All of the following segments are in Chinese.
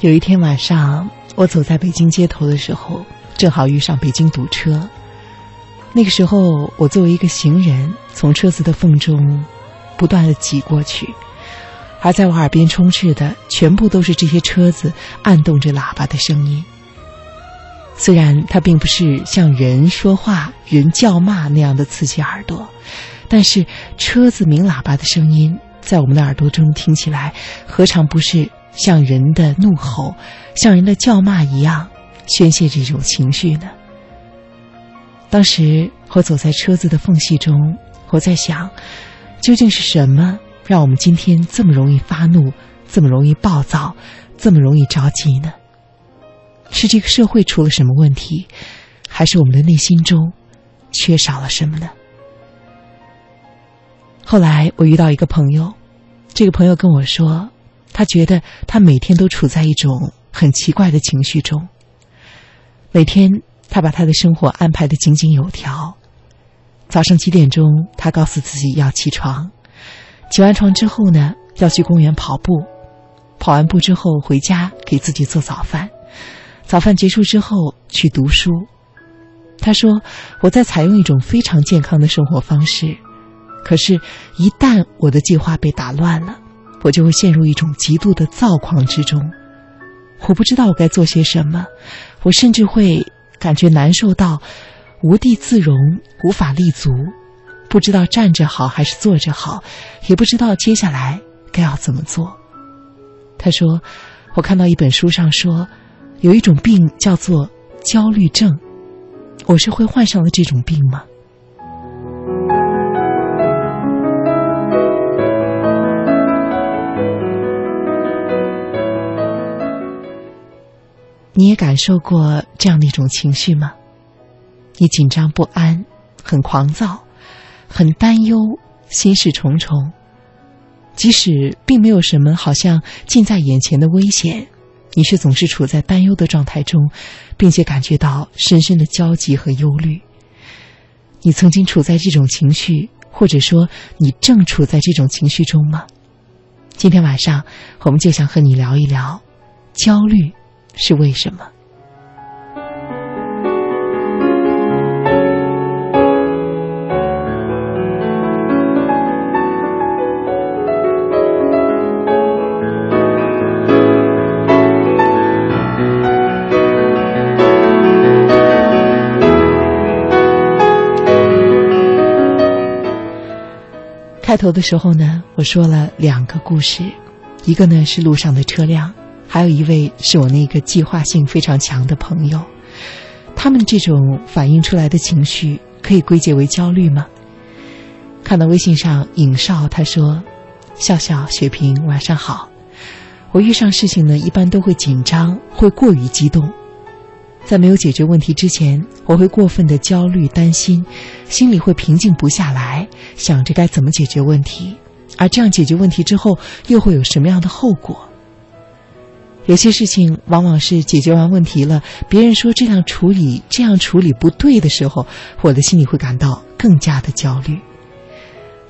有一天晚上，我走在北京街头的时候，正好遇上北京堵车。那个时候，我作为一个行人，从车子的缝中不断的挤过去，而在我耳边充斥的全部都是这些车子按动着喇叭的声音。虽然它并不是像人说话、人叫骂那样的刺激耳朵，但是车子鸣喇叭的声音在我们的耳朵中听起来，何尝不是像人的怒吼、像人的叫骂一样宣泄这种情绪呢？当时我走在车子的缝隙中，我在想，究竟是什么让我们今天这么容易发怒、这么容易暴躁、这么容易着急呢？是这个社会出了什么问题，还是我们的内心中缺少了什么呢？后来我遇到一个朋友，这个朋友跟我说，他觉得他每天都处在一种很奇怪的情绪中，每天。他把他的生活安排的井井有条。早上几点钟，他告诉自己要起床，起完床之后呢，要去公园跑步，跑完步之后回家给自己做早饭，早饭结束之后去读书。他说：“我在采用一种非常健康的生活方式，可是，一旦我的计划被打乱了，我就会陷入一种极度的躁狂之中。我不知道我该做些什么，我甚至会。”感觉难受到无地自容，无法立足，不知道站着好还是坐着好，也不知道接下来该要怎么做。他说：“我看到一本书上说，有一种病叫做焦虑症，我是会患上了这种病吗？”你也感受过这样的一种情绪吗？你紧张不安，很狂躁，很担忧，心事重重。即使并没有什么好像近在眼前的危险，你却总是处在担忧的状态中，并且感觉到深深的焦急和忧虑。你曾经处在这种情绪，或者说你正处在这种情绪中吗？今天晚上，我们就想和你聊一聊焦虑。是为什么？开头的时候呢，我说了两个故事，一个呢是路上的车辆。还有一位是我那个计划性非常强的朋友，他们这种反映出来的情绪可以归结为焦虑吗？看到微信上尹少他说：“笑笑雪萍晚上好，我遇上事情呢一般都会紧张，会过于激动，在没有解决问题之前，我会过分的焦虑担心，心里会平静不下来，想着该怎么解决问题，而这样解决问题之后又会有什么样的后果？”有些事情往往是解决完问题了，别人说这样处理这样处理不对的时候，我的心里会感到更加的焦虑。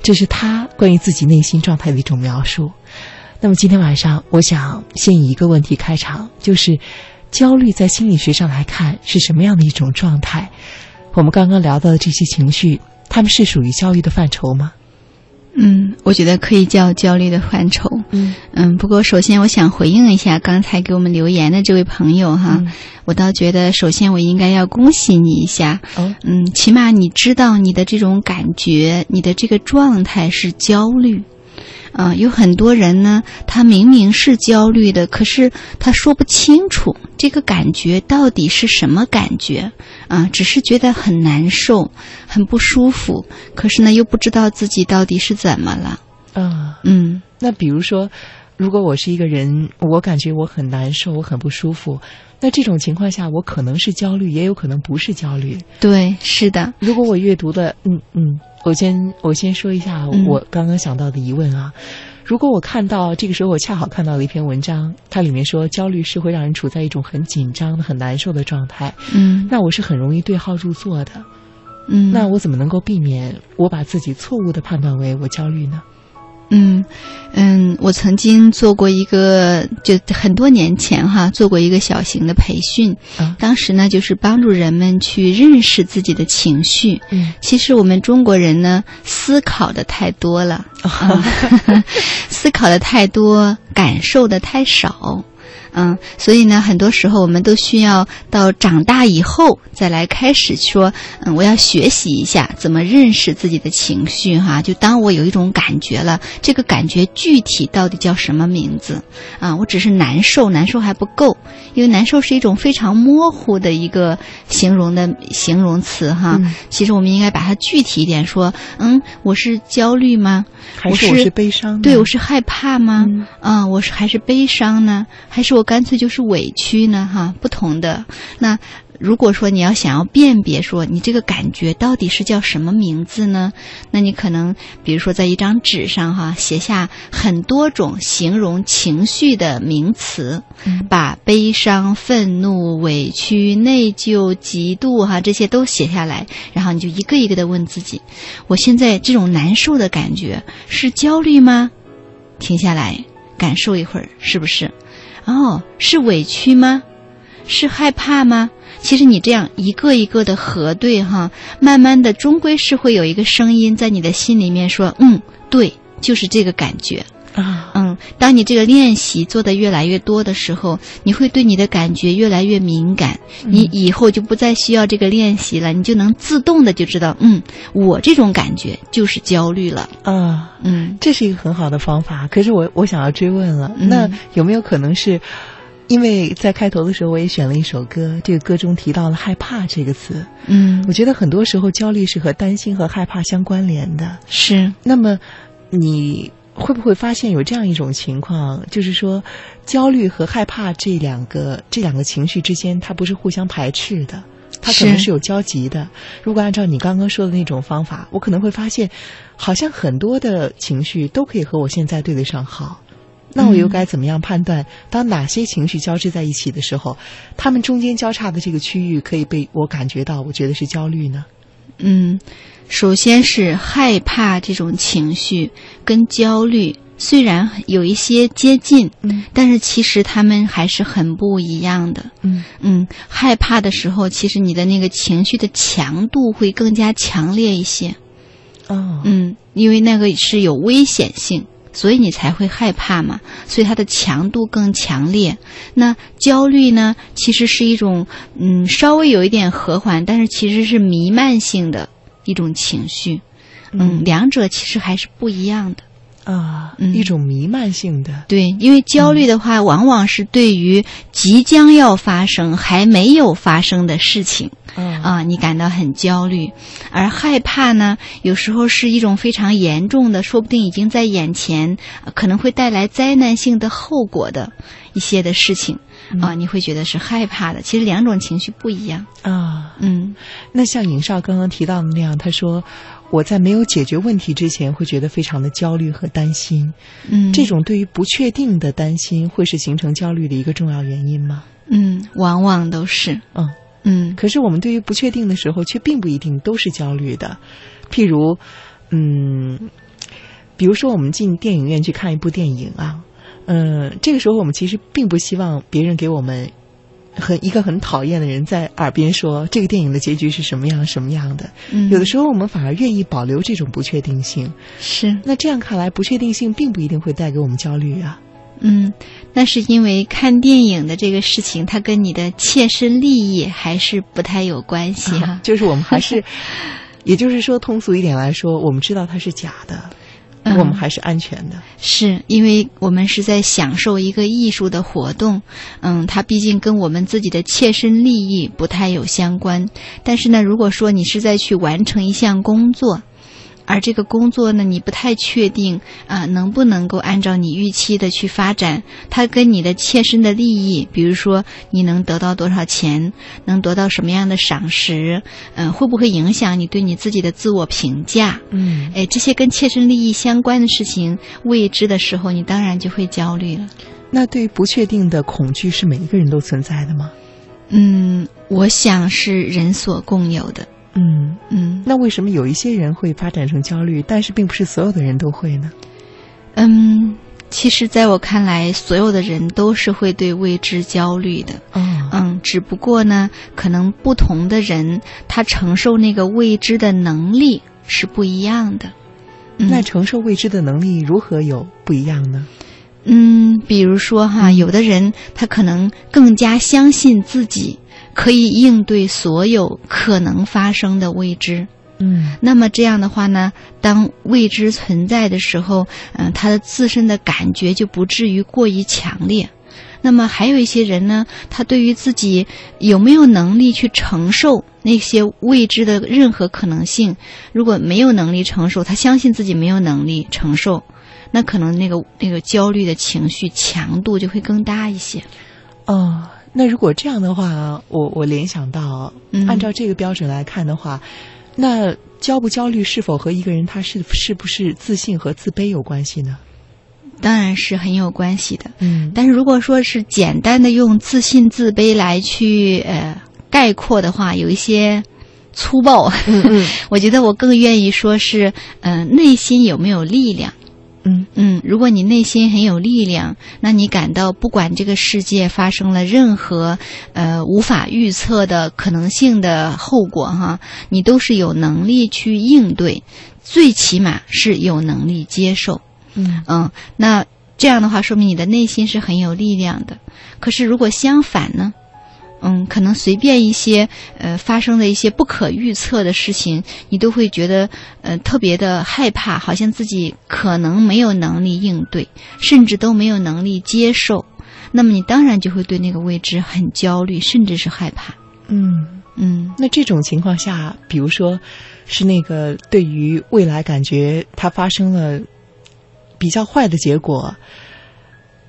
这是他关于自己内心状态的一种描述。那么今天晚上，我想先以一个问题开场，就是焦虑在心理学上来看是什么样的一种状态？我们刚刚聊到的这些情绪，他们是属于焦虑的范畴吗？嗯，我觉得可以叫焦虑的范畴。嗯嗯，不过首先我想回应一下刚才给我们留言的这位朋友哈，我倒觉得首先我应该要恭喜你一下。哦，嗯，起码你知道你的这种感觉，你的这个状态是焦虑。啊，有很多人呢，他明明是焦虑的，可是他说不清楚这个感觉到底是什么感觉啊，只是觉得很难受、很不舒服，可是呢，又不知道自己到底是怎么了。嗯，嗯，那比如说，如果我是一个人，我感觉我很难受，我很不舒服，那这种情况下，我可能是焦虑，也有可能不是焦虑。对，是的。如果我阅读的，嗯嗯。我先我先说一下我刚刚想到的疑问啊，如果我看到这个时候我恰好看到了一篇文章，它里面说焦虑是会让人处在一种很紧张的、很难受的状态，嗯，那我是很容易对号入座的，嗯，那我怎么能够避免我把自己错误的判断为我焦虑呢？嗯。嗯，我曾经做过一个，就很多年前哈，做过一个小型的培训。当时呢，就是帮助人们去认识自己的情绪。嗯，其实我们中国人呢，思考的太多了，思考的太多，感受的太少。嗯，所以呢，很多时候我们都需要到长大以后再来开始说，嗯，我要学习一下怎么认识自己的情绪哈。就当我有一种感觉了，这个感觉具体到底叫什么名字啊？我只是难受，难受还不够，因为难受是一种非常模糊的一个形容的形容词哈。其实我们应该把它具体一点说，嗯，我是焦虑吗？还是我是悲伤？对，我是害怕吗？啊，我是还是悲伤呢？还是我干脆就是委屈呢？哈，不同的。那如果说你要想要辨别说你这个感觉到底是叫什么名字呢？那你可能比如说在一张纸上哈写下很多种形容情绪的名词，把悲伤、愤怒、委屈、内疚、嫉妒哈这些都写下来，然后你就一个一个的问自己：我现在这种难受的感觉是焦虑吗？停下来感受一会儿，是不是？哦，是委屈吗？是害怕吗？其实你这样一个一个的核对哈，慢慢的终归是会有一个声音在你的心里面说，嗯，对，就是这个感觉啊。嗯，当你这个练习做的越来越多的时候，你会对你的感觉越来越敏感，你以后就不再需要这个练习了，你就能自动的就知道，嗯，我这种感觉就是焦虑了啊。嗯，这是一个很好的方法。可是我我想要追问了，那有没有可能是？因为在开头的时候，我也选了一首歌，这个歌中提到了“害怕”这个词。嗯，我觉得很多时候焦虑是和担心和害怕相关联的。是。那么，你会不会发现有这样一种情况，就是说，焦虑和害怕这两个这两个情绪之间，它不是互相排斥的，它可能是有交集的。如果按照你刚刚说的那种方法，我可能会发现，好像很多的情绪都可以和我现在对得上号。那我又该怎么样判断？当哪些情绪交织在一起的时候，他们中间交叉的这个区域可以被我感觉到？我觉得是焦虑呢。嗯，首先是害怕这种情绪跟焦虑虽然有一些接近，嗯，但是其实他们还是很不一样的。嗯嗯，害怕的时候，其实你的那个情绪的强度会更加强烈一些。哦，嗯，因为那个是有危险性。所以你才会害怕嘛？所以它的强度更强烈。那焦虑呢？其实是一种嗯，稍微有一点和缓，但是其实是弥漫性的一种情绪。嗯，两者其实还是不一样的。啊，一种弥漫性的。对，因为焦虑的话，往往是对于即将要发生还没有发生的事情。啊，你感到很焦虑，而害怕呢，有时候是一种非常严重的，说不定已经在眼前，可能会带来灾难性的后果的一些的事情啊，你会觉得是害怕的。其实两种情绪不一样啊。嗯，那像尹少刚刚提到的那样，他说我在没有解决问题之前，会觉得非常的焦虑和担心。嗯，这种对于不确定的担心，会是形成焦虑的一个重要原因吗？嗯，往往都是。嗯。嗯，可是我们对于不确定的时候，却并不一定都是焦虑的。譬如，嗯，比如说我们进电影院去看一部电影啊，嗯，这个时候我们其实并不希望别人给我们很一个很讨厌的人在耳边说这个电影的结局是什么样什么样的。嗯，有的时候我们反而愿意保留这种不确定性。是，那这样看来，不确定性并不一定会带给我们焦虑啊。嗯，那是因为看电影的这个事情，它跟你的切身利益还是不太有关系哈。就是我们还是，也就是说，通俗一点来说，我们知道它是假的，我们还是安全的。是因为我们是在享受一个艺术的活动，嗯，它毕竟跟我们自己的切身利益不太有相关。但是呢，如果说你是在去完成一项工作。而这个工作呢，你不太确定啊，能不能够按照你预期的去发展？它跟你的切身的利益，比如说你能得到多少钱，能得到什么样的赏识，嗯，会不会影响你对你自己的自我评价？嗯，哎，这些跟切身利益相关的事情未知的时候，你当然就会焦虑了。那对于不确定的恐惧是每一个人都存在的吗？嗯，我想是人所共有的。嗯嗯，那为什么有一些人会发展成焦虑，但是并不是所有的人都会呢？嗯，其实在我看来，所有的人都是会对未知焦虑的。嗯嗯，只不过呢，可能不同的人他承受那个未知的能力是不一样的。嗯那承受未知的能力如何有不一样呢？嗯，比如说哈，有的人他可能更加相信自己可以应对所有可能发生的未知。嗯那么这样的话呢，当未知存在的时候，嗯、他的自身的感觉就不至于过于强烈。那么还有一些人呢，他对于自己有没有能力去承受那些未知的任何可能性，如果没有能力承受，他相信自己没有能力承受，那可能那个那个焦虑的情绪强度就会更大一些。哦，那如果这样的话，我我联想到，嗯按照这个标准来看的话，那焦不焦虑是否和一个人他是是不是自信和自卑有关系呢？当然是很有关系的。嗯但是如果说是简单的用自信、自卑来去呃概括的话，有一些粗暴。嗯嗯 我觉得我更愿意说是，嗯、内心有没有力量。嗯嗯，如果你内心很有力量，那你感到不管这个世界发生了任何呃无法预测的可能性的后果哈，你都是有能力去应对，最起码是有能力接受。嗯嗯，那这样的话，说明你的内心是很有力量的。可是如果相反呢？嗯，可能随便一些呃发生的一些不可预测的事情，你都会觉得呃特别的害怕，好像自己可能没有能力应对，甚至都没有能力接受。那么你当然就会对那个未知很焦虑，甚至是害怕。嗯。嗯那这种情况下，比如说，是那个对于未来感觉它发生了比较坏的结果，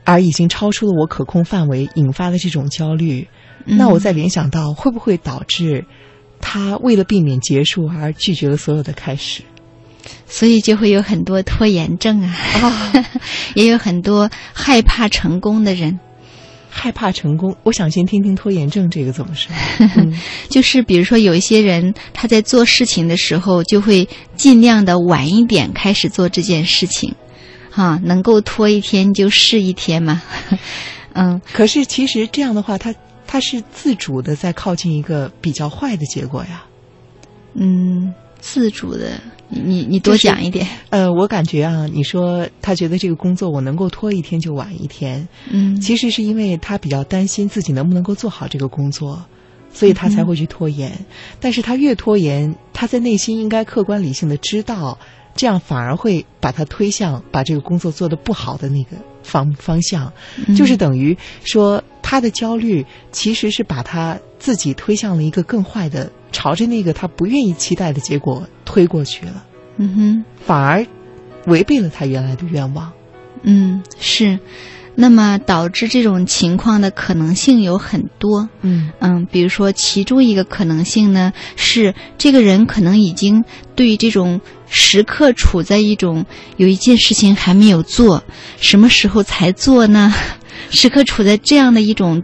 而已经超出了我可控范围，引发的这种焦虑，那我再联想到会不会导致他为了避免结束而拒绝了所有的开始？所以就会有很多拖延症啊，也有很多害怕成功的人。害怕成功，我想先听听拖延症这个怎么说。嗯就是比如说，有一些人他在做事情的时候，就会尽量的晚一点开始做这件事情，哈、能够拖一天就是一天嘛。嗯，可是其实这样的话，他他是自主的在靠近一个比较坏的结果呀。嗯，自主的，你你你多就是讲一点。呃，我感觉啊，你说他觉得这个工作我能够拖一天就晚一天，嗯，其实是因为他比较担心自己能不能够做好这个工作，所以他才会去拖延。但是他越拖延，他在内心应该客观理性的知道，这样反而会把他推向把这个工作做得不好的那个方方向，嗯就是等于说他的焦虑其实是把他自己推向了一个更坏的，朝着那个他不愿意期待的结果推过去了。嗯哼。反而违背了他原来的愿望。嗯，是。那么导致这种情况的可能性有很多。嗯嗯，比如说，其中一个可能性呢，是这个人可能已经对于这种时刻处在一种有一件事情还没有做，什么时候才做呢？时刻处在这样的一种，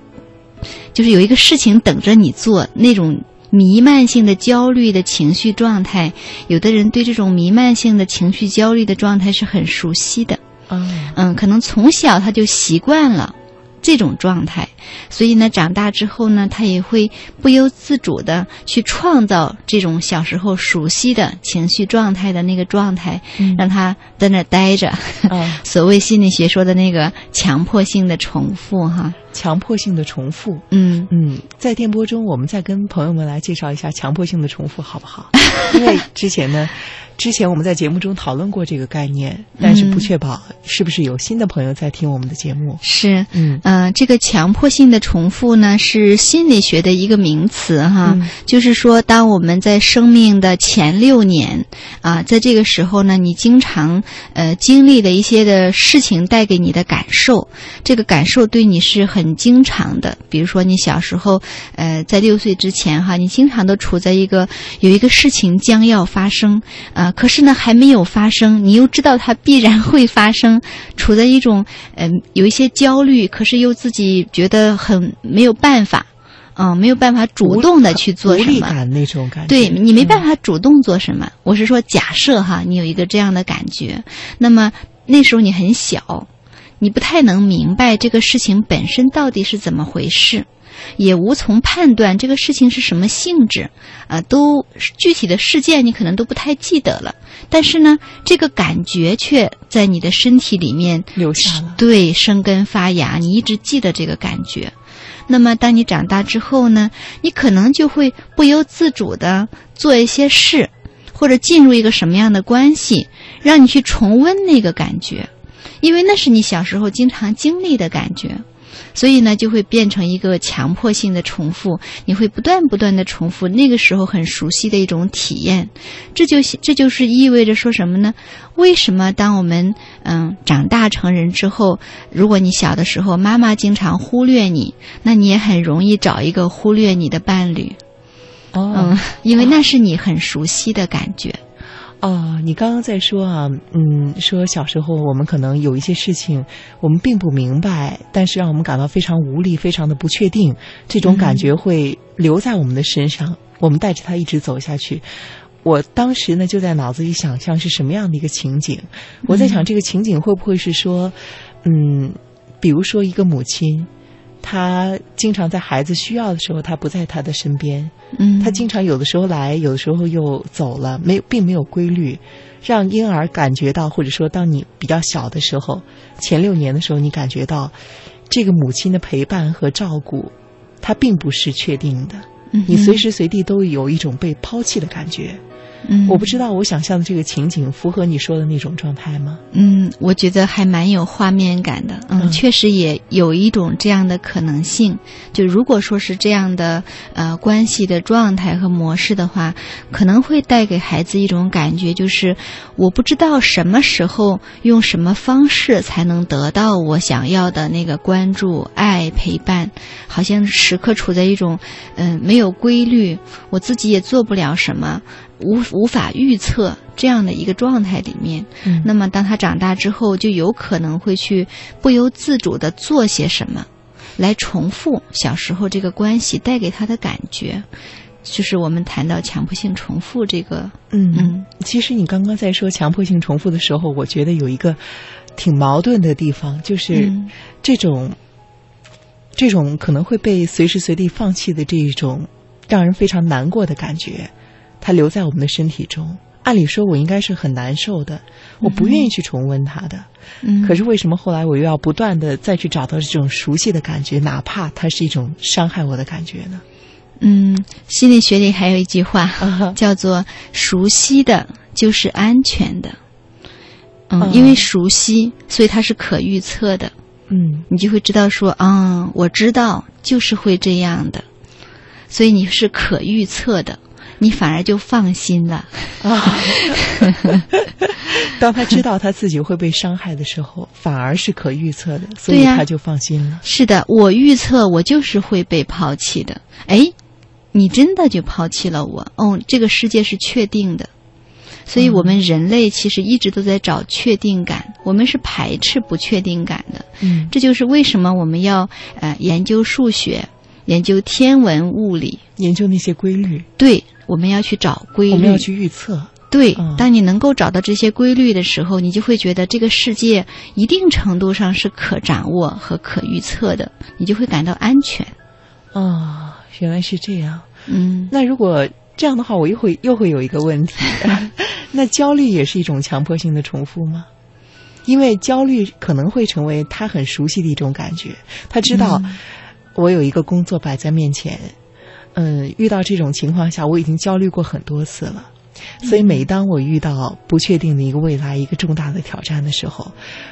就是有一个事情等着你做那种。弥漫性的焦虑的情绪状态，有的人对这种弥漫性的情绪焦虑的状态是很熟悉的。啊嗯，可能从小他就习惯了这种状态，所以呢，长大之后呢，他也会不由自主的去创造这种小时候熟悉的情绪状态的那个状态，嗯。让他在那儿待着。啊，所谓心理学说的那个强迫性的重复，哈，强迫性的重复。嗯嗯，在电波中，我们再跟朋友们来介绍一下强迫性的重复，好不好？因为之前呢，之前我们在节目中讨论过这个概念，但是不确保是不是有新的朋友在听我们的节目。是。嗯呃，这个强迫性的重复呢，是心理学的一个名词哈，嗯就是说，当我们在生命的前六年啊，在这个时候呢，你经常呃经历的一些的事情带给你的感受，这个感受对你是很很经常的。比如说，你小时候呃在六岁之前哈，你经常都处在一个有一个事情将要发生啊、可是呢还没有发生，你又知道它必然会发生，处在一种嗯、有一些焦虑，可是又自己觉得很没有办法，嗯、没有办法主动的去做什么。感那种感觉。对你没办。法主动做什么，我是说假设哈，你有一个这样的感觉，那么那时候你很小，你不太能明白这个事情本身到底是怎么回事。也无从判断这个事情是什么性质，啊，都具体的事件你可能都不太记得了，但是呢，这个感觉却在你的身体里面留下了，对，生根发芽，你一直记得这个感觉。那么，当你长大之后呢，你可能就会不由自主的做一些事，或者进入一个什么样的关系，让你去重温那个感觉，因为那是你小时候经常经历的感觉。所以呢，就会变成一个强迫性的重复，你会不断不断的重复那个时候很熟悉的一种体验，这就这就是意味着说什么呢？为什么当我们嗯长大成人之后，如果你小的时候妈妈经常忽略你，那你也很容易找一个忽略你的伴侣，哦，因为那是你很熟悉的感觉。哦，你刚刚在说啊，嗯，说小时候我们可能有一些事情我们并不明白，但是让我们感到非常无力，非常的不确定，这种感觉会留在我们的身上，我们带着它一直走下去。我当时呢就在脑子里想象是什么样的一个情景，我在想这个情景会不会是说，嗯，比如说一个母亲。他经常在孩子需要的时候，他不在他的身边。嗯，他经常有的时候来，有的时候又走了，没并没有规律，让婴儿感觉到，或者说当你比较小的时候，前六年的时候，你感觉到这个母亲的陪伴和照顾，它并不是确定的。你随时随地都有一种被抛弃的感觉。嗯，我不知道我想象的这个情景符合你说的那种状态吗？嗯，我觉得还蛮有画面感的。嗯，确实也有一种这样的可能性。就如果说是这样的呃关系的状态和模式的话，可能会带给孩子一种感觉，就是我不知道什么时候用什么方式才能得到我想要的那个关注、爱、陪伴，好像时刻处在一种嗯没有规律，我自己也做不了什么。无无法预测这样的一个状态里面，那么当他长大之后，就有可能会去不由自主的做些什么，来重复小时候这个关系带给他的感觉，就是我们谈到强迫性重复这个。嗯嗯，其实你刚刚在说强迫性重复的时候，我觉得有一个挺矛盾的地方，就是这种这种可能会被随时随地放弃的这一种让人非常难过的感觉。它留在我们的身体中，按理说我应该是很难受的，我不愿意去重温它的。嗯，可是为什么后来我又要不断的再去找到这种熟悉的感觉，哪怕它是一种伤害我的感觉呢？嗯，心理学里还有一句话叫做“熟悉的就是安全的”。嗯，因为熟悉，所以它是可预测的。嗯，你就会知道说，嗯，我知道就是会这样的，所以你是可预测的。你反而就放心了啊！当他知道他自己会被伤害的时候，反而是可预测的，所以他就放心了。是的，我预测我就是会被抛弃的。哎，你真的就抛弃了我？哦，这个世界是确定的，所以我们人类其实一直都在找确定感，我们是排斥不确定感的。嗯，这就是为什么我们要呃研究数学、研究天文、物理、研究那些规律。对。我们要去找规律，我们要去预测。对，当你能够找到这些规律的时候，你就会觉得这个世界一定程度上是可掌握和可预测的，你就会感到安全。啊，原来是这样。嗯，那如果这样的话，我又会又会有一个问题：那焦虑也是一种强迫性的重复吗？因为焦虑可能会成为他很熟悉的一种感觉，他知道我有一个工作摆在面前。嗯，遇到这种情况下，我已经焦虑过很多次了，所以每当我遇到不确定的一个未来、一个重大的挑战的时候，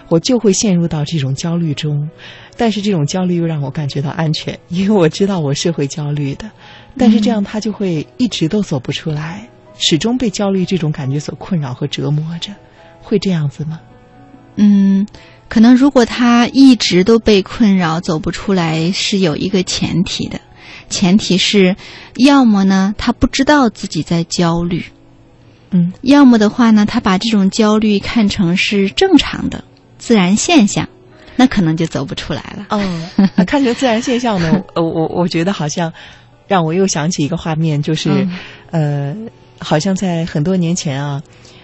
我就会陷入到这种焦虑中。但是这种焦虑又让我感觉到安全，因为我知道我是会焦虑的。但是这样他就会一直都走不出来，始终被焦虑这种感觉所困扰和折磨着，会这样子吗？嗯，可能如果他一直都被困扰走不出来，是有一个前提的。前提是，要么呢，他不知道自己在焦虑，嗯；要么的话呢，他把这种焦虑看成是正常的自然现象，那可能就走不出来了。哦，看成自然现象呢，呃，我我觉得好像让我又想起一个画面，就是，呃，好像在很多年前啊，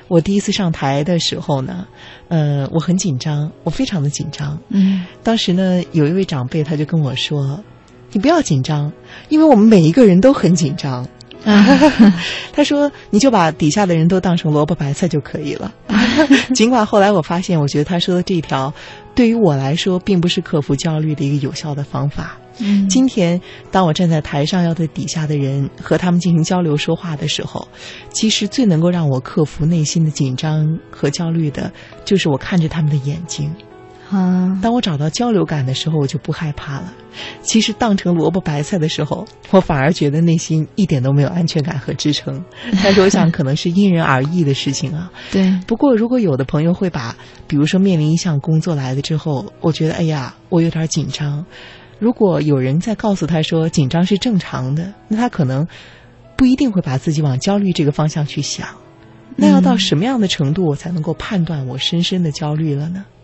我第一次上台的时候呢，呃，我很紧张，我非常的紧张。嗯，当时呢，有一位长辈他就跟我说：“你不要紧张，因为我们每一个人都很紧张。”他说：“你就把底下的人都当成萝卜白菜就可以了。”尽管后来我发现，我觉得他说的这条，对于我来说，并不是克服焦虑的一个有效的方法。嗯，今天当我站在台上要对底下的人和他们进行交流说话的时候，其实最能够让我克服内心的紧张和焦虑的，就是我看着他们的眼睛。啊，当我找到交流感的时候，我就不害怕了。其实当成萝卜白菜的时候，我反而觉得内心一点都没有安全感和支撑。但是我想，可能是因人而异的事情啊。对。不过，如果有的朋友会把，比如说面临一项工作来了之后，我觉得哎呀，我有点紧张。如果有人在告诉他说紧张是正常的，那他可能不一定会把自己往焦虑这个方向去想。那要到什么样的程度，我才能够判断我深深的焦虑了呢？嗯，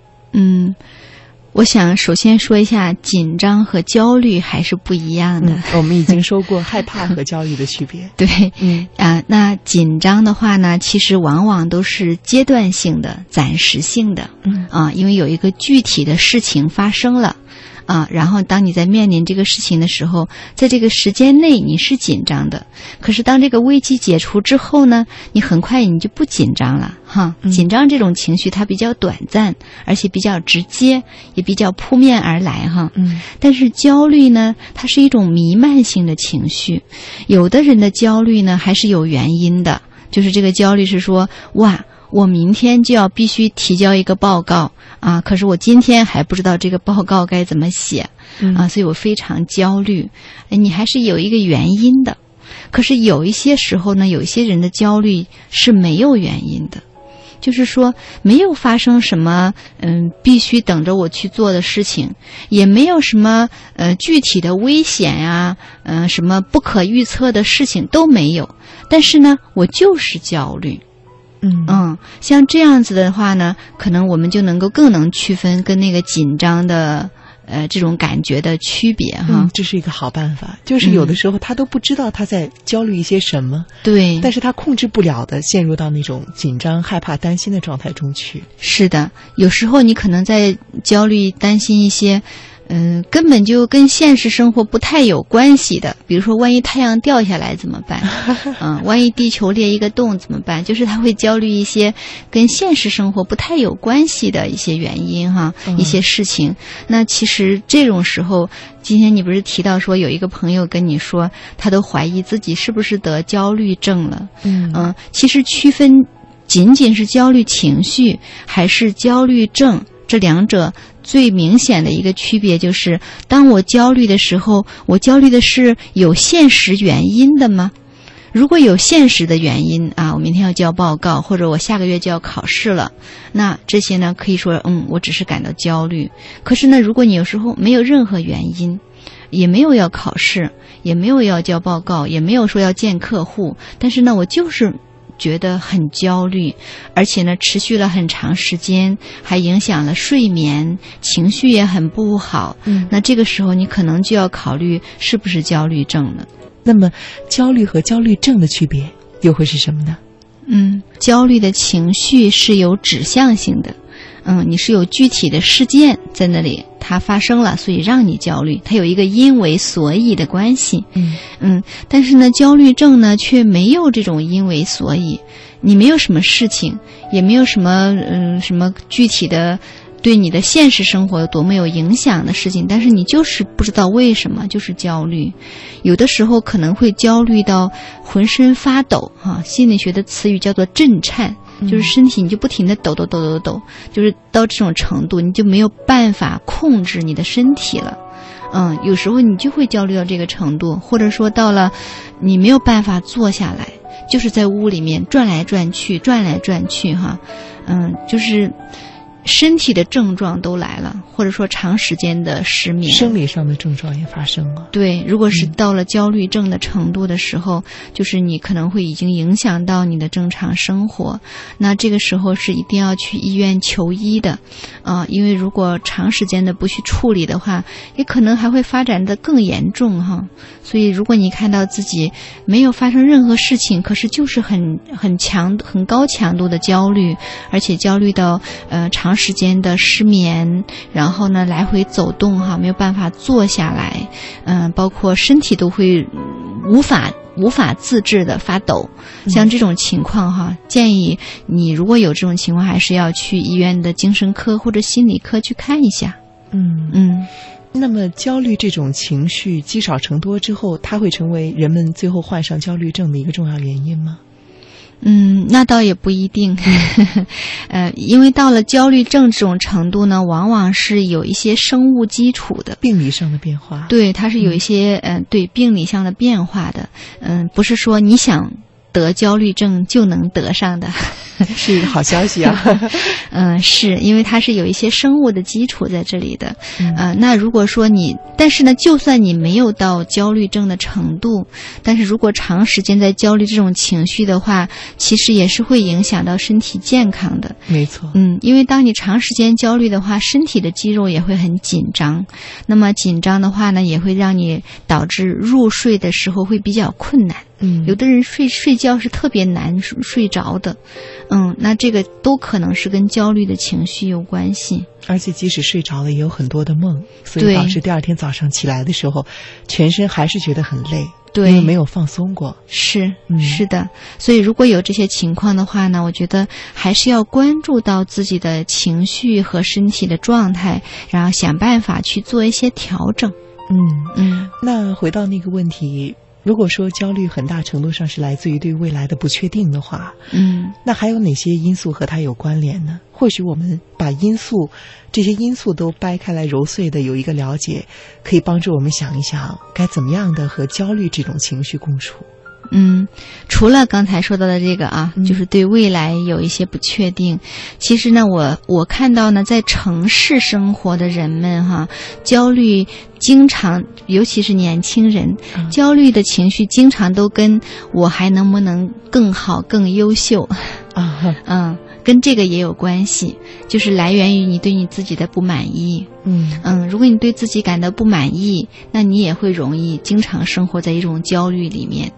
我想首先说一下，紧张和焦虑还是不一样的。我们已经说过害怕和焦虑的区别。对，嗯啊，那紧张的话呢，其实往往都是阶段性的、暂时性的。嗯啊，因为有一个具体的事情发生了。啊，然后当你在面临这个事情的时候，在这个时间内你是紧张的，可是当这个危机解除之后呢，你很快你就不紧张了哈。紧张这种情绪它比较短暂，而且比较直接，也比较扑面而来哈。嗯，但是焦虑呢，它是一种弥漫性的情绪，有的人的焦虑呢还是有原因的，就是这个焦虑是说哇。我明天就要必须提交一个报告啊，可是我今天还不知道这个报告该怎么写啊，所以我非常焦虑。你还是有一个原因的，可是有一些时候呢，有一些人的焦虑是没有原因的，就是说没有发生什么嗯必须等着我去做的事情，也没有什么呃具体的危险呀，嗯什么不可预测的事情都没有，但是呢，我就是焦虑。嗯，像这样子的话呢，可能我们就能够更能区分跟那个紧张的呃这种感觉的区别哈。这是一个好办法，就是有的时候他都不知道他在焦虑一些什么，对，但是他控制不了的陷入到那种紧张、害怕、担心的状态中去。是的，有时候你可能在焦虑、担心一些。嗯，根本就跟现实生活不太有关系的，比如说，万一太阳掉下来怎么办？嗯，万一地球裂一个洞怎么办？就是他会焦虑一些跟现实生活不太有关系的一些原因哈，一些事情。那其实这种时候，今天你不是提到说有一个朋友跟你说，他都怀疑自己是不是得焦虑症了？嗯嗯，其实区分仅仅是焦虑情绪还是焦虑症这两者。最明显的一个区别就是，当我焦虑的时候，我焦虑的是有现实原因的吗？如果有现实的原因啊，我明天要交报告，或者我下个月就要考试了，那这些呢可以说，嗯，我只是感到焦虑。可是呢，如果你有时候没有任何原因，也没有要考试，也没有要交报告，也没有说要见客户，但是呢，我就是。觉得很焦虑，而且呢，持续了很长时间，还影响了睡眠，情绪也很不好。嗯，那这个时候你可能就要考虑是不是焦虑症了。那么，焦虑和焦虑症的区别又会是什么呢？嗯，焦虑的情绪是有指向性的。嗯，你是有具体的事件在那里，它发生了，所以让你焦虑，它有一个因为所以的关系。嗯嗯，但是呢，焦虑症呢却没有这种因为所以，你没有什么事情，也没有什么嗯什么具体的对你的现实生活有多么有影响的事情，但是你就是不知道为什么就是焦虑，有的时候可能会焦虑到浑身发抖哈，心理学的词语叫做震颤。就是身体你就不停的抖抖抖抖抖，就是到这种程度，你就没有办法控制你的身体了。嗯，有时候你就会焦虑到这个程度，或者说到了你没有办法坐下来，就是在屋里面转来转去，转来转去哈。嗯，就是身体的症状都来了，或者说长时间的失眠，生理上的症状也发生了。对，如果是到了焦虑症的程度的时候，就是你可能会已经影响到你的正常生活，那这个时候是一定要去医院求医的，啊，因为如果长时间的不去处理的话，也可能还会发展的更严重哈。所以，如果你看到自己没有发生任何事情，可是就是很很强、很高强度的焦虑，而且焦虑到呃长。时间的失眠，然后呢，来回走动哈，没有办法坐下来，嗯，包括身体都会无法无法自制的发抖，像这种情况哈，建议你如果有这种情况，还是要去医院的精神科或者心理科去看一下。嗯嗯，那么焦虑这种情绪积少成多之后，它会成为人们最后患上焦虑症的一个重要原因吗？嗯，那倒也不一定，呃，因为到了焦虑症这种程度呢，往往是有一些生物基础的病理上的变化。对，它是有一些嗯，对病理上的变化的。嗯，不是说你想得焦虑症就能得上的。是一个好消息啊，嗯，是因为它是有一些生物的基础在这里的，嗯，那如果说你，但是呢，就算你没有到焦虑症的程度，但是如果长时间在焦虑这种情绪的话，其实也是会影响到身体健康的，没错，嗯，因为当你长时间焦虑的话，身体的肌肉也会很紧张，那么紧张的话呢，也会让你导致入睡的时候会比较困难。嗯，有的人睡睡觉是特别难睡着的，嗯，那这个都可能是跟焦虑的情绪有关系。而且即使睡着了，也有很多的梦，所以导致第二天早上起来的时候，全身还是觉得很累，对，因为没有放松过。是，是的。所以如果有这些情况的话呢，我觉得还是要关注到自己的情绪和身体的状态，然后想办法去做一些调整。嗯嗯。那回到那个问题。如果说焦虑很大程度上是来自于对未来的不确定的话，嗯，那还有哪些因素和它有关联呢？或许我们把因素这些因素都掰开来揉碎的有一个了解，可以帮助我们想一想该怎么样的和焦虑这种情绪共处。嗯，除了刚才说到的这个啊，就是对未来有一些不确定。其实呢，我我看到呢，在城市生活的人们哈，焦虑经常，尤其是年轻人，焦虑的情绪经常都跟我还能不能更好、更优秀啊，嗯，跟这个也有关系，就是来源于你对你自己的不满意。嗯嗯，如果你对自己感到不满意，那你也会容易经常生活在一种焦虑里面。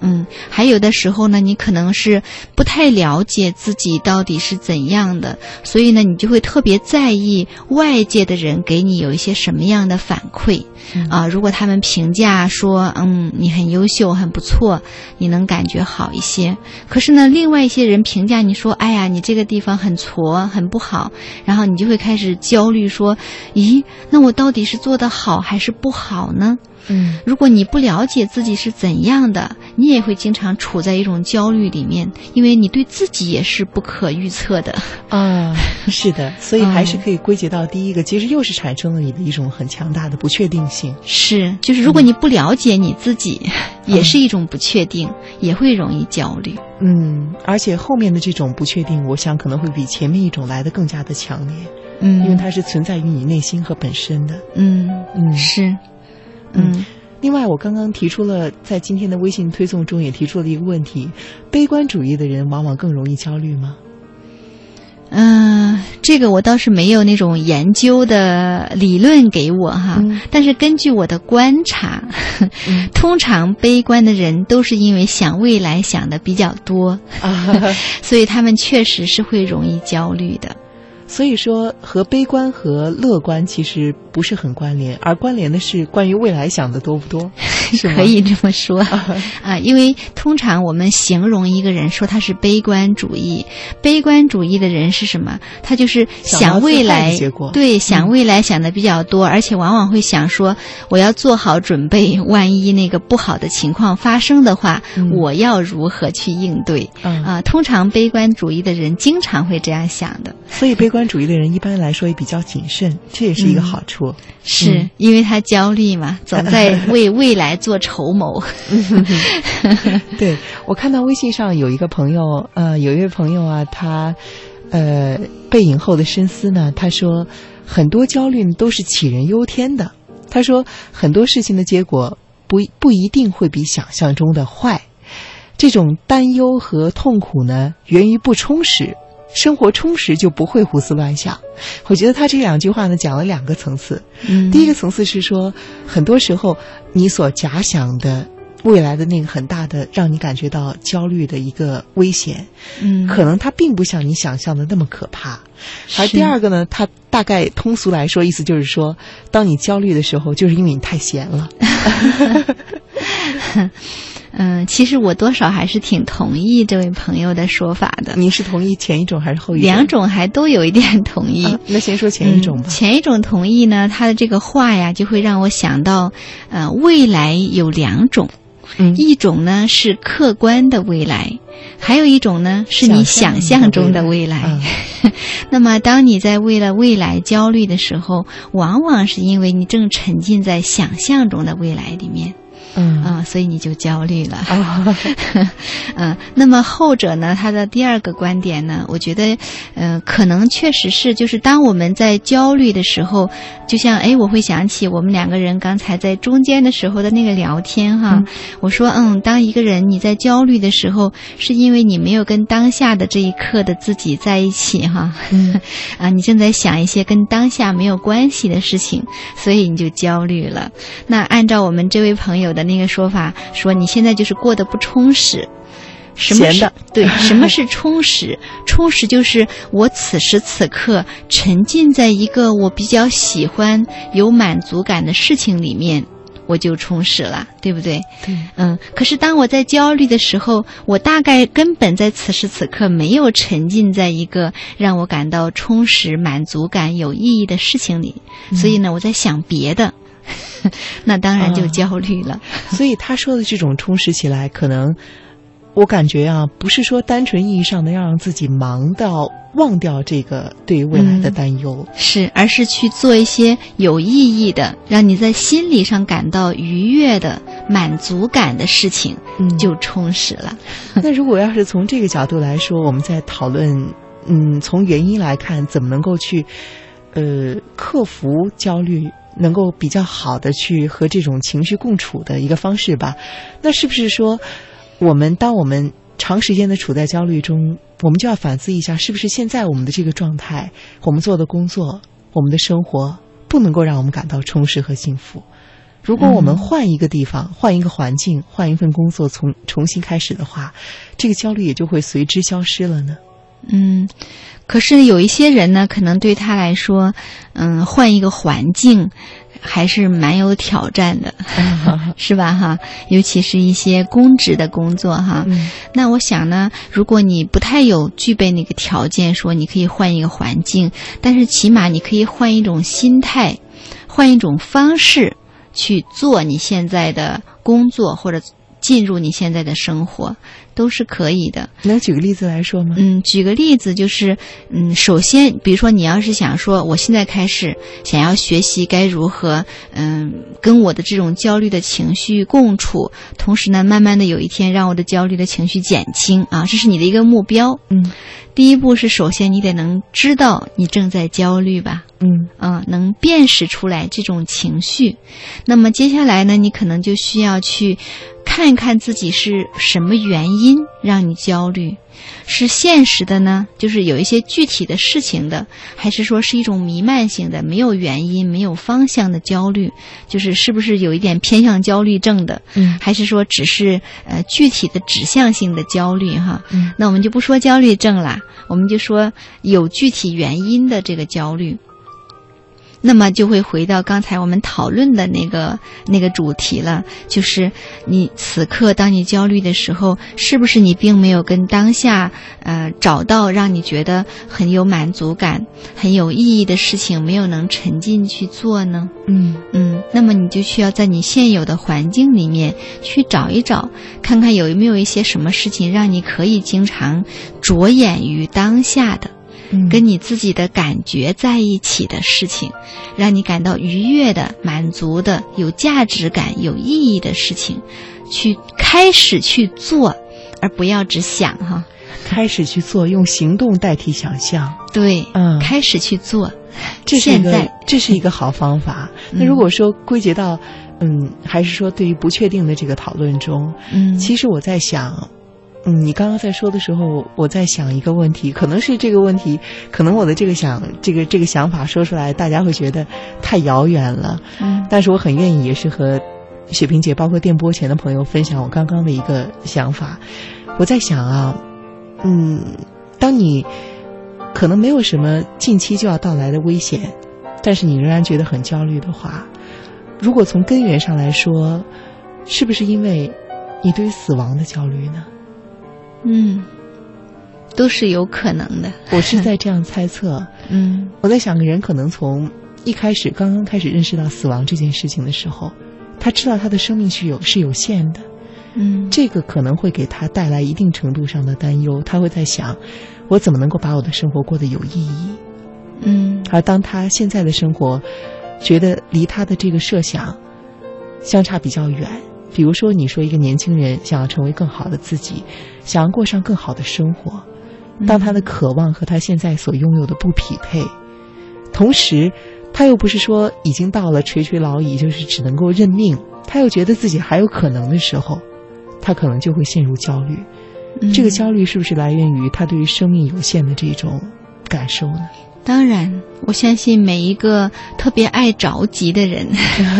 嗯，还有的时候呢，你可能是不太了解自己到底是怎样的，所以呢，你就会特别在意外界的人给你有一些什么样的反馈啊。如果他们评价说，嗯，你很优秀，很不错，你能感觉好一些。可是呢，另外一些人评价你说，哎呀，你这个地方很挫，很不好，然后你就会开始焦虑，说。咦，那我到底是做的好还是不好呢？嗯，如果你不了解自己是怎样的，你也会经常处在一种焦虑里面，因为你对自己也是不可预测的啊。是的，所以还是可以归结到第一个，其实又是产生了你的一种很强大的不确定性。是，就是如果你不了解你自己，也是一种不确定，也会容易焦虑。嗯，而且后面的这种不确定，我想可能会比前面一种来的更加的强烈。嗯，因为它是存在于你内心和本身的。嗯嗯，是。嗯，另外，我刚刚提出了，在今天的微信推送中也提出了一个问题：悲观主义的人往往更容易焦虑吗？嗯，这个我倒是没有那种研究的理论给我哈，但是根据我的观察，通常悲观的人都是因为想未来想的比较多，啊 所以他们确实是会容易焦虑的。所以说，和悲观和乐观其实不是很关联，而关联的是关于未来想的多不多，是可以这么说 啊。因为通常我们形容一个人说他是悲观主义，悲观主义的人是什么？他就是想未来，对，想未来想的比较多，而且往往会想说，我要做好准备，万一那个不好的情况发生的话，我要如何去应对？啊，通常悲观主义的人经常会这样想的，所以悲观。悲观主义的人一般来说也比较谨慎，这也是一个好处。是因为他焦虑嘛，总在为未来做筹谋。对我看到微信上有一个朋友，呃，有一位朋友啊，他呃，背影后的深思呢，他说，很多焦虑都是杞人忧天的。他说，很多事情的结果不不一定会比想象中的坏。这种担忧和痛苦呢，源于不充实。生活充实就不会胡思乱想。我觉得他这两句话呢，讲了两个层次。嗯，第一个层次是说，很多时候你所假想的未来的那个很大的让你感觉到焦虑的一个危险，嗯，可能它并不像你想象的那么可怕。而第二个呢，它大概通俗来说，意思就是说，当你焦虑的时候，就是因为你太闲了。嗯，其实我多少还是挺同意这位朋友的说法的。你是同意前一种还是后一种？两种还都有一点同意。那先说前一种吧。前一种同意呢，他的这个话呀，就会让我想到，呃，未来有两种，嗯，一种呢是客观的未来，还有一种呢是你想象中的未来。那么，当你在为了未来焦虑的时候，往往是因为你正沉浸在想象中的未来里面。嗯啊，所以你就焦虑了。嗯，那么后者呢？他的第二个观点呢？我觉得，嗯，可能确实是，就是当我们在焦虑的时候，就像哎，我会想起我们两个人刚才在中间的时候的那个聊天哈。我说，嗯，当一个人你在焦虑的时候，是因为你没有跟当下的这一刻的自己在一起哈。啊，你正在想一些跟当下没有关系的事情，所以你就焦虑了。那按照我们这位朋友的。那个说法说你现在就是过得不充实，什么是对？什么 是充实？充实就是我此时此刻沉浸在一个我比较喜欢、有满足感的事情里面，我就充实了，对不对？对，嗯。可是当我在焦虑的时候，我大概根本在此时此刻没有沉浸在一个让我感到充实、满足感、有意义的事情里，所以呢，我在想别的。那当然就焦虑了，所以他说的这种充实起来，可能我感觉啊，不是说单纯意义上的要让自己忙到忘掉这个对于未来的担忧，是，而是去做一些有意义的，让你在心理上感到愉悦的、满足感的事情，就充实了。那如果要是从这个角度来说，我们在讨论，嗯，从原因来看，怎么能够去，呃，克服焦虑？能够比较好的去和这种情绪共处的一个方式吧，那是不是说，我们当我们长时间的处在焦虑中，我们就要反思一下，是不是现在我们的这个状态，我们做的工作，我们的生活不能够让我们感到充实和幸福？如果我们换一个地方，换一个环境，换一份工作，从重新开始的话，这个焦虑也就会随之消失了呢？嗯。可是有一些人呢，可能对他来说，嗯，换一个环境，还是蛮有挑战的，是吧？哈，尤其是一些公职的工作，哈。那我想呢，如果你不太有具备那个条件，说你可以换一个环境，但是起码你可以换一种心态，换一种方式去做你现在的工作，或者进入你现在的生活。都是可以的，来举个例子来说吗？嗯，举个例子就是，嗯，首先，比如说你要是想说，我现在开始想要学习该如何，嗯，跟我的这种焦虑的情绪共处，同时呢，慢慢的有一天让我的焦虑的情绪减轻啊，这是你的一个目标。嗯，第一步是首先你得能知道你正在焦虑吧。嗯嗯，能辨识出来这种情绪，那么接下来呢，你可能就需要去。看一看自己是什么原因让你焦虑，是现实的呢？就是有一些具体的事情的，还是说是一种弥漫性的、没有原因、没有方向的焦虑？就是是不是有一点偏向焦虑症的？嗯，还是说只是呃具体的指向性的焦虑？哈，嗯，那我们就不说焦虑症了，我们就说有具体原因的这个焦虑。那么就会回到刚才我们讨论的那个那个主题了，就是你此刻当你焦虑的时候，是不是你并没有跟当下呃找到让你觉得很有满足感、很有意义的事情，没有能沉浸去做呢？嗯嗯，那么你就需要在你现有的环境里面去找一找，看看有没有一些什么事情让你可以经常着眼于当下的。跟你自己的感觉在一起的事情，让你感到愉悦的、满足的、有价值感、有意义的事情，去开始去做，而不要只想哈。开始去做，用行动代替想象。对，嗯，开始去做。这是一个，这是一个好方法。那如果说归结到，嗯，还是说对于不确定的这个讨论中，嗯，其实我在想，嗯，你刚刚在说的时候，我在想一个问题，可能是这个问题，可能我的这个想，这个这个想法说出来，大家会觉得太遥远了。嗯，但是我很愿意，也是和雪萍姐，包括电波前的朋友分享我刚刚的一个想法。我在想啊，嗯，当你。可能没有什么近期就要到来的危险，但是你仍然觉得很焦虑的话，如果从根源上来说，是不是因为你对于死亡的焦虑呢？嗯，都是有可能的。我是在这样猜测。嗯，我在想，个人可能从一开始刚刚开始认识到死亡这件事情的时候，他知道他的生命是有是有限的。嗯，这个可能会给他带来一定程度上的担忧。他会在想。我怎么能够把我的生活过得有意义？嗯，而当他现在的生活觉得离他的这个设想相差比较远，比如说你说一个年轻人想要成为更好的自己，想要过上更好的生活，当他的渴望和他现在所拥有的不匹配，同时他又不是说已经到了垂垂老矣，就是只能够认命，他又觉得自己还有可能的时候，他可能就会陷入焦虑。这个焦虑是不是来源于他对于生命有限的这种感受呢？当然，我相信每一个特别爱着急的人，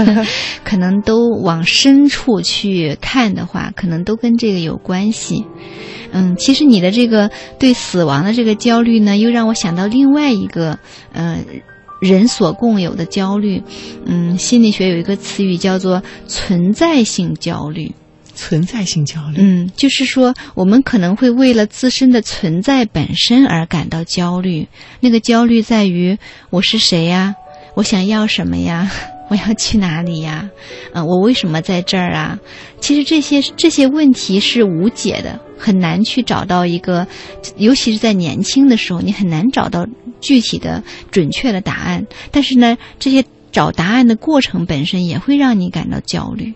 可能都往深处去看的话，可能都跟这个有关系。嗯，其实你的这个对死亡的这个焦虑呢，又让我想到另外一个，呃，人所共有的焦虑。嗯，心理学有一个词语叫做存在性焦虑。存在性焦虑，嗯，就是说，我们可能会为了自身的存在本身而感到焦虑。那个焦虑在于我是谁呀？我想要什么呀？我要去哪里呀？嗯，我为什么在这儿啊？其实这些这些问题是无解的，很难去找到一个，尤其是在年轻的时候，你很难找到具体的、准确的答案。但是呢，这些找答案的过程本身也会让你感到焦虑。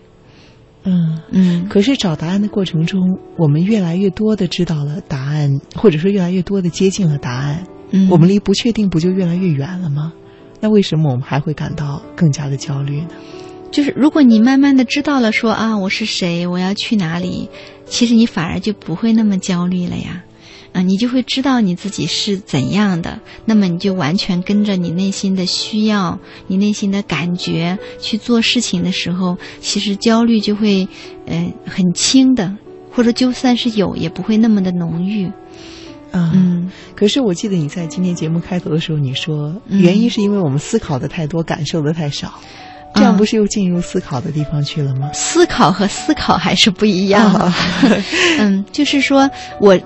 嗯嗯，可是找答案的过程中，我们越来越多的知道了答案，或者说越来越多的接近了答案，嗯，我们离不确定不就越来越远了吗？那为什么我们还会感到更加的焦虑呢？就是如果你慢慢的知道了，说啊，我是谁，我要去哪里，其实你反而就不会那么焦虑了呀。嗯，你就会知道你自己是怎样的，那么你就完全跟着你内心的需要、你内心的感觉去做事情的时候，其实焦虑就会，呃，很轻的，或者就算是有，也不会那么的浓郁。嗯，可是我记得你在今天节目开头的时候，你说原因是因为我们思考的太多，感受的太少，这样不是又进入思考的地方去了吗？思考和思考还是不一样。嗯，就是说我。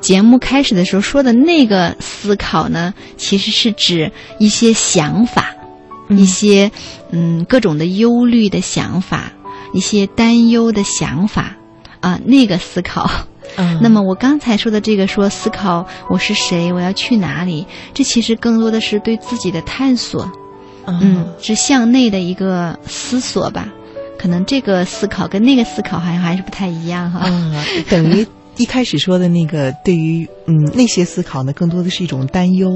节目开始的时候说的那个思考呢，其实是指一些想法，一些嗯各种的忧虑的想法，一些担忧的想法啊，那个思考。那么我刚才说的这个说思考我是谁，我要去哪里，这其实更多的是对自己的探索，嗯，是向内的一个思索吧。可能这个思考跟那个思考好像还是不太一样哈。嗯，等于。一开始说的那个，对于嗯那些思考呢，更多的是一种担忧，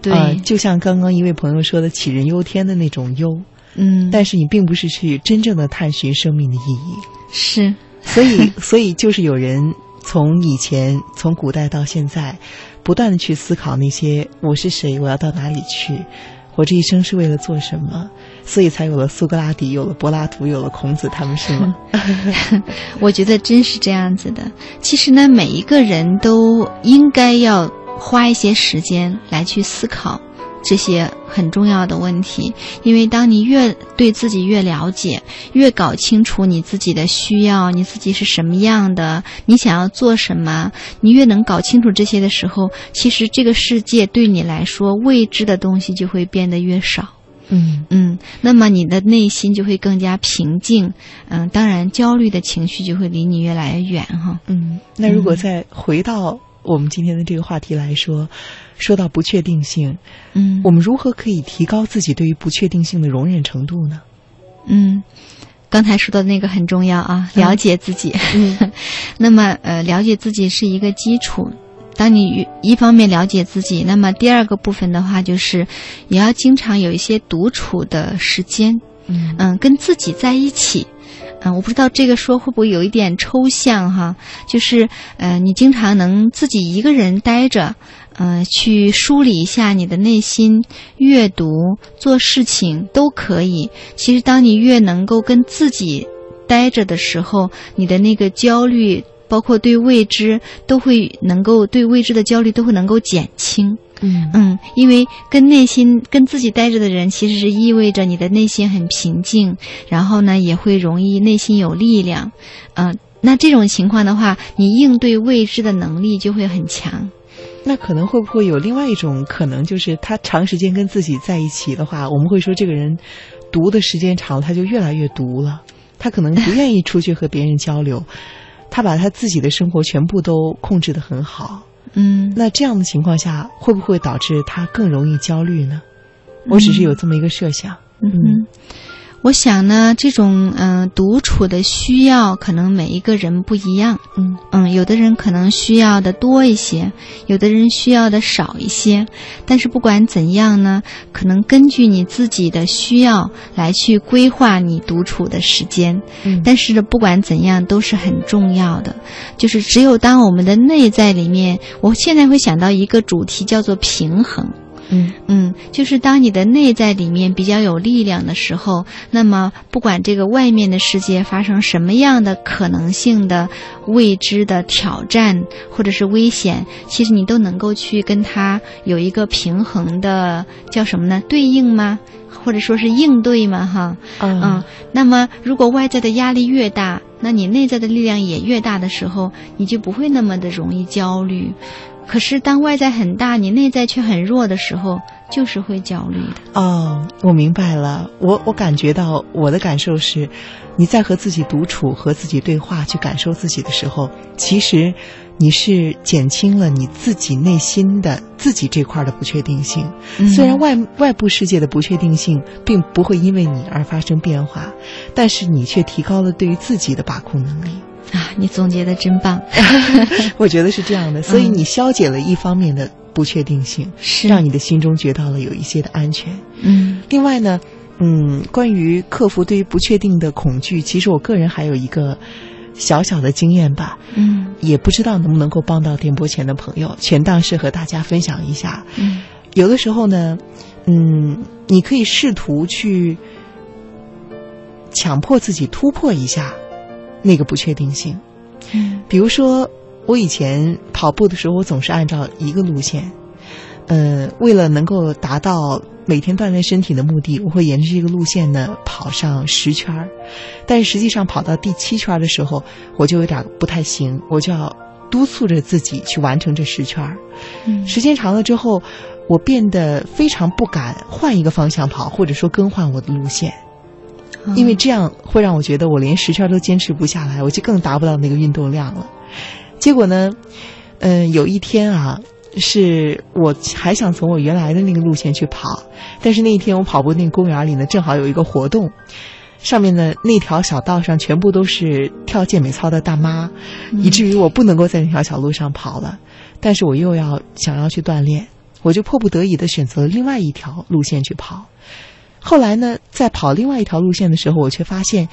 对，就像刚刚一位朋友说的“杞人忧天”的那种忧，嗯，但是你并不是去真正的探寻生命的意义，是，所以 所以就是有人从以前从古代到现在，不断的去思考那些我是谁，我要到哪里去。我这一生是为了做什么？所以才有了苏格拉底，有了柏拉图，有了孔子，他们是吗？我觉得真是这样子的。其实呢，每一个人都应该要花一些时间来去思考。这些很重要的问题，因为当你越对自己越了解，越搞清楚你自己的需要，你自己是什么样的，你想要做什么，你越能搞清楚这些的时候，其实这个世界对你来说未知的东西就会变得越少。嗯嗯，那么你的内心就会更加平静。嗯，当然焦虑的情绪就会离你越来越远哈。嗯，那如果再回到我们今天的这个话题来说。说到不确定性，嗯，我们如何可以提高自己对于不确定性的容忍程度呢？嗯，刚才说的那个很重要啊，了解自己。嗯，那么呃，了解自己是一个基础，当你一方面了解自己，那么第二个部分的话，就是也要经常有一些独处的时间，嗯嗯，跟自己在一起。嗯，我不知道这个说会不会有一点抽象哈，就是呃，你经常能自己一个人待着，呃，去梳理一下你的内心，阅读、做事情都可以。其实，当你越能够跟自己待着的时候，你的那个焦虑，包括对未知，都会能够对未知的焦虑都会能够减轻。嗯嗯，因为跟内心跟自己待着的人，其实是意味着你的内心很平静，然后呢，也会容易内心有力量。嗯、那这种情况的话，你应对未知的能力就会很强。那可能会不会有另外一种可能，就是他长时间跟自己在一起的话，我们会说这个人读的时间长了，他就越来越毒了。他可能不愿意出去和别人交流，他把他自己的生活全部都控制得很好。嗯，那这样的情况下，会不会导致他更容易焦虑呢？我只是有这么一个设想。嗯哼，我想呢，这种嗯、呃独处的需要，可能每一个人不一样。嗯嗯，有的人可能需要的多一些，有的人需要的少一些。但是不管怎样呢，可能根据你自己的需要来去规划你独处的时间。嗯但是呢，不管怎样都是很重要的。就是只有当我们的内在里面，我现在会想到一个主题叫做平衡。嗯嗯，就是当你的内在里面比较有力量的时候，那么不管这个外面的世界发生什么样的可能性的未知的挑战或者是危险，其实你都能够去跟它有一个平衡的叫什么呢？对应吗？或者说是应对吗？哈，嗯嗯，那么如果外在的压力越大，那你内在的力量也越大的时候，你就不会那么的容易焦虑。可是当外在很大，你内在却很弱的时候，就是会焦虑的。哦，我明白了。我我感觉到我的感受是，你在和自己独处、和自己对话、去感受自己的时候，其实你是减轻了你自己内心的自己这块的不确定性。嗯虽然外外部世界的不确定性并不会因为你而发生变化，但是你却提高了对于自己的把控能力。啊，你总结的真棒，我觉得是这样的，所以你消解了一方面的不确定性，是。让你的心中觉到了有一些的安全。嗯。另外呢，嗯，关于克服对于不确定的恐惧，其实我个人还有一个小小的经验吧，嗯。也不知道能不能够帮到电波前的朋友，全当是和大家分享一下。嗯。有的时候呢，嗯，你可以试图去强迫自己突破一下那个不确定性。嗯比如说，我以前跑步的时候，我总是按照一个路线，呃，为了能够达到每天锻炼身体的目的，我会沿着这个路线呢跑上十圈儿。但是实际上跑到第七圈儿的时候，我就有点不太行，我就要督促着自己去完成这十圈儿。嗯时间长了之后，我变得非常不敢换一个方向跑，或者说更换我的路线。因为这样会让我觉得我连十圈都坚持不下来，我就更达不到那个运动量了。结果呢，嗯、有一天啊，是我还想从我原来的那个路线去跑，但是那一天我跑步那个公园里呢，正好有一个活动，上面的那条小道上全部都是跳健美操的大妈，以至于我不能够在那条小路上跑了。但是我又要想要去锻炼，我就迫不得已的选择了另外一条路线去跑。后来呢，在跑另外一条路线的时候，我却发现，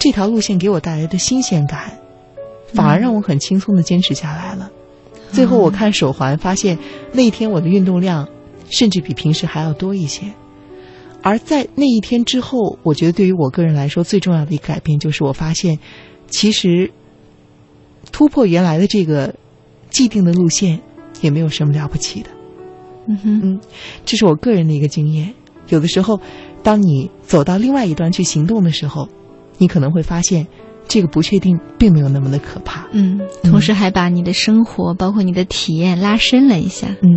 这条路线给我带来的新鲜感，反而让我很轻松的坚持下来了。最后我看手环，发现那一天我的运动量甚至比平时还要多一些。而在那一天之后，我觉得对于我个人来说最重要的一个改变，就是我发现，其实突破原来的这个既定的路线，也没有什么了不起的。嗯哼嗯，这是我个人的一个经验。有的时候，当你走到另外一端去行动的时候，你可能会发现，这个不确定并没有那么的可怕。嗯，同时还把你的生活包括你的体验拉伸了一下。嗯